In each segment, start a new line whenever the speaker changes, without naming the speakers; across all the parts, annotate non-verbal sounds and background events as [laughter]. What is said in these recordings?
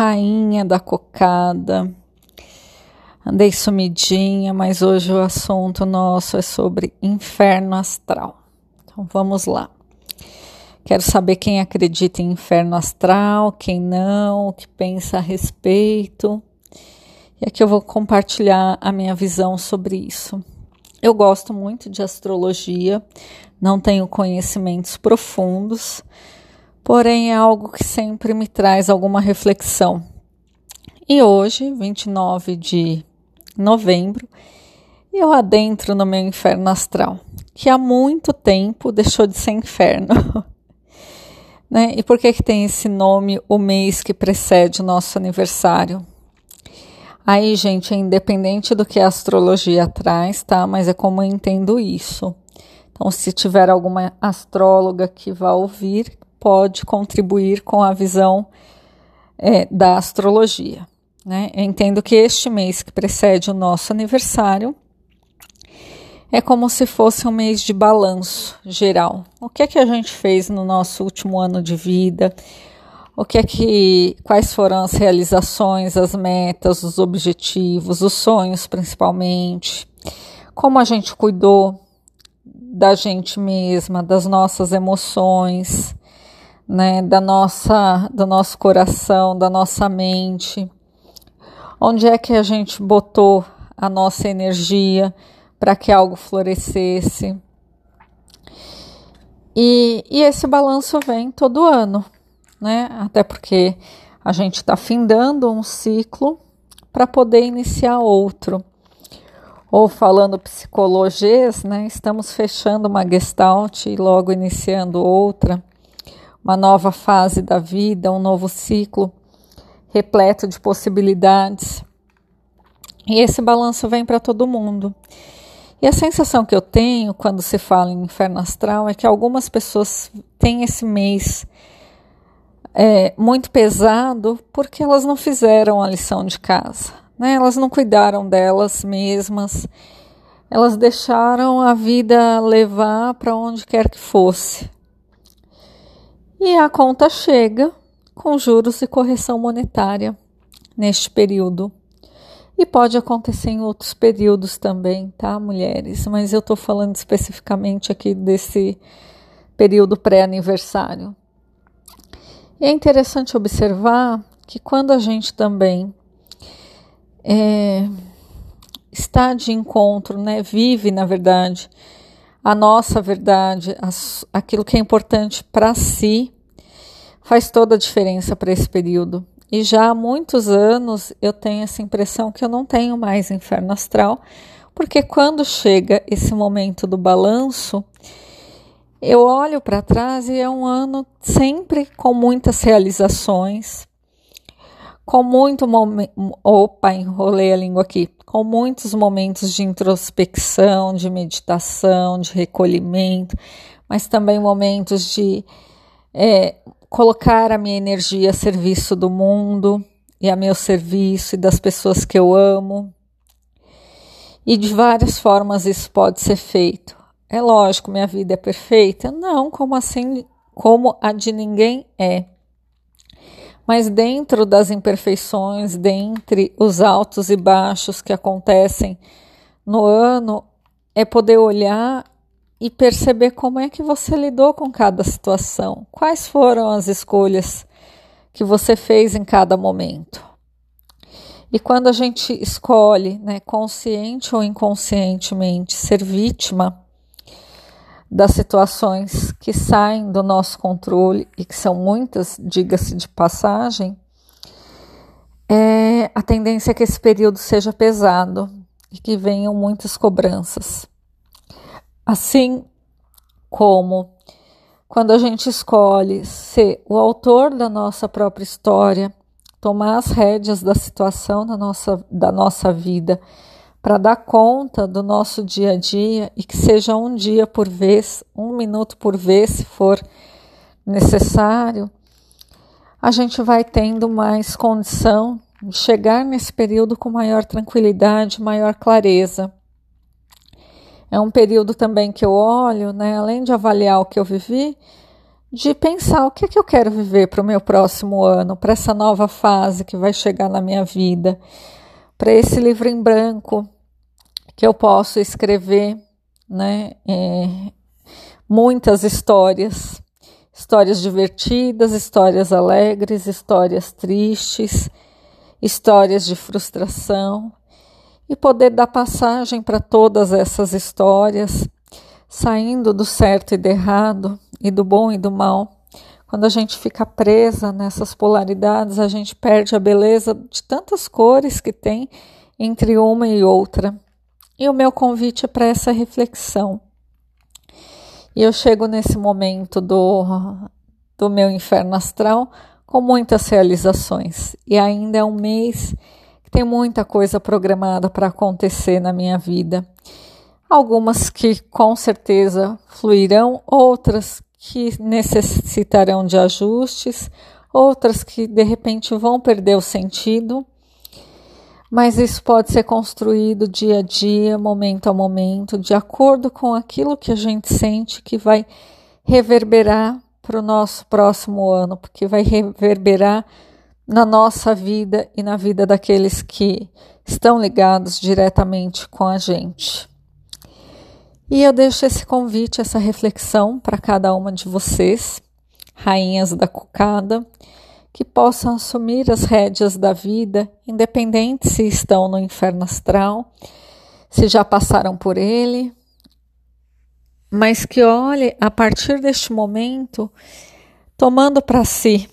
rainha da cocada. Andei sumidinha, mas hoje o assunto nosso é sobre inferno astral. Então vamos lá. Quero saber quem acredita em inferno astral, quem não, o que pensa a respeito. E aqui eu vou compartilhar a minha visão sobre isso. Eu gosto muito de astrologia, não tenho conhecimentos profundos, porém é algo que sempre me traz alguma reflexão. E hoje, 29 de novembro, eu adentro no meu inferno astral, que há muito tempo deixou de ser inferno. [laughs] né? E por que, que tem esse nome o mês que precede o nosso aniversário? Aí, gente, é independente do que a astrologia traz, tá? Mas é como eu entendo isso. Então, se tiver alguma astróloga que vá ouvir, pode contribuir com a visão é, da astrologia. Né? Eu entendo que este mês que precede o nosso aniversário é como se fosse um mês de balanço geral. O que é que a gente fez no nosso último ano de vida? o que é que, quais foram as realizações, as metas, os objetivos, os sonhos principalmente, como a gente cuidou da gente mesma, das nossas emoções, né, da nossa, do nosso coração, da nossa mente, onde é que a gente botou a nossa energia para que algo florescesse. E, e esse balanço vem todo ano né? Até porque a gente está findando um ciclo para poder iniciar outro. Ou falando psicologias, né? Estamos fechando uma gestalt e logo iniciando outra, uma nova fase da vida, um novo ciclo repleto de possibilidades. E esse balanço vem para todo mundo. E a sensação que eu tenho quando se fala em inferno astral é que algumas pessoas têm esse mês é, muito pesado porque elas não fizeram a lição de casa, né? Elas não cuidaram delas mesmas, elas deixaram a vida levar para onde quer que fosse. E a conta chega com juros e correção monetária neste período. E pode acontecer em outros períodos também, tá, mulheres? Mas eu estou falando especificamente aqui desse período pré-aniversário. E é interessante observar que quando a gente também é, está de encontro, né, vive, na verdade, a nossa verdade, aquilo que é importante para si, faz toda a diferença para esse período. E já há muitos anos eu tenho essa impressão que eu não tenho mais inferno astral, porque quando chega esse momento do balanço, eu olho para trás e é um ano sempre com muitas realizações, com muito momento. Opa, enrolei a língua aqui. Com muitos momentos de introspecção, de meditação, de recolhimento, mas também momentos de é, colocar a minha energia a serviço do mundo e a meu serviço e das pessoas que eu amo. E de várias formas isso pode ser feito. É lógico, minha vida é perfeita? Não, como assim? Como a de ninguém é. Mas dentro das imperfeições, dentre os altos e baixos que acontecem no ano, é poder olhar e perceber como é que você lidou com cada situação, quais foram as escolhas que você fez em cada momento. E quando a gente escolhe, né, consciente ou inconscientemente, ser vítima, das situações que saem do nosso controle e que são muitas, diga-se de passagem, é a tendência é que esse período seja pesado e que venham muitas cobranças. Assim como quando a gente escolhe ser o autor da nossa própria história, tomar as rédeas da situação da nossa, da nossa vida para dar conta do nosso dia a dia e que seja um dia por vez, um minuto por vez, se for necessário, a gente vai tendo mais condição de chegar nesse período com maior tranquilidade, maior clareza. É um período também que eu olho, né, além de avaliar o que eu vivi, de pensar o que, é que eu quero viver para o meu próximo ano, para essa nova fase que vai chegar na minha vida, para esse livro em branco que eu posso escrever, né? É, muitas histórias, histórias divertidas, histórias alegres, histórias tristes, histórias de frustração e poder dar passagem para todas essas histórias, saindo do certo e do errado, e do bom e do mal. Quando a gente fica presa nessas polaridades, a gente perde a beleza de tantas cores que tem entre uma e outra. E o meu convite é para essa reflexão. E eu chego nesse momento do, do meu inferno astral com muitas realizações. E ainda é um mês tem muita coisa programada para acontecer na minha vida. Algumas que com certeza fluirão, outras que necessitarão de ajustes, outras que de repente vão perder o sentido. Mas isso pode ser construído dia a dia, momento a momento, de acordo com aquilo que a gente sente que vai reverberar para o nosso próximo ano, porque vai reverberar na nossa vida e na vida daqueles que estão ligados diretamente com a gente. E eu deixo esse convite, essa reflexão para cada uma de vocês, rainhas da cocada, que possam assumir as rédeas da vida, independente se estão no inferno astral, se já passaram por ele, mas que olhe a partir deste momento, tomando para si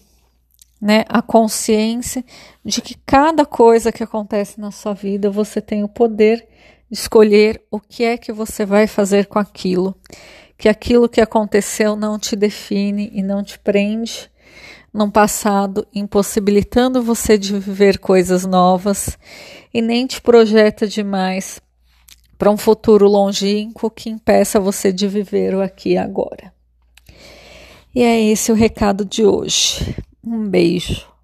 né, a consciência de que cada coisa que acontece na sua vida você tem o poder de escolher o que é que você vai fazer com aquilo, que aquilo que aconteceu não te define e não te prende no passado, impossibilitando você de viver coisas novas e nem te projeta demais para um futuro longínquo que impeça você de viver o aqui e agora. E é esse o recado de hoje. Um beijo.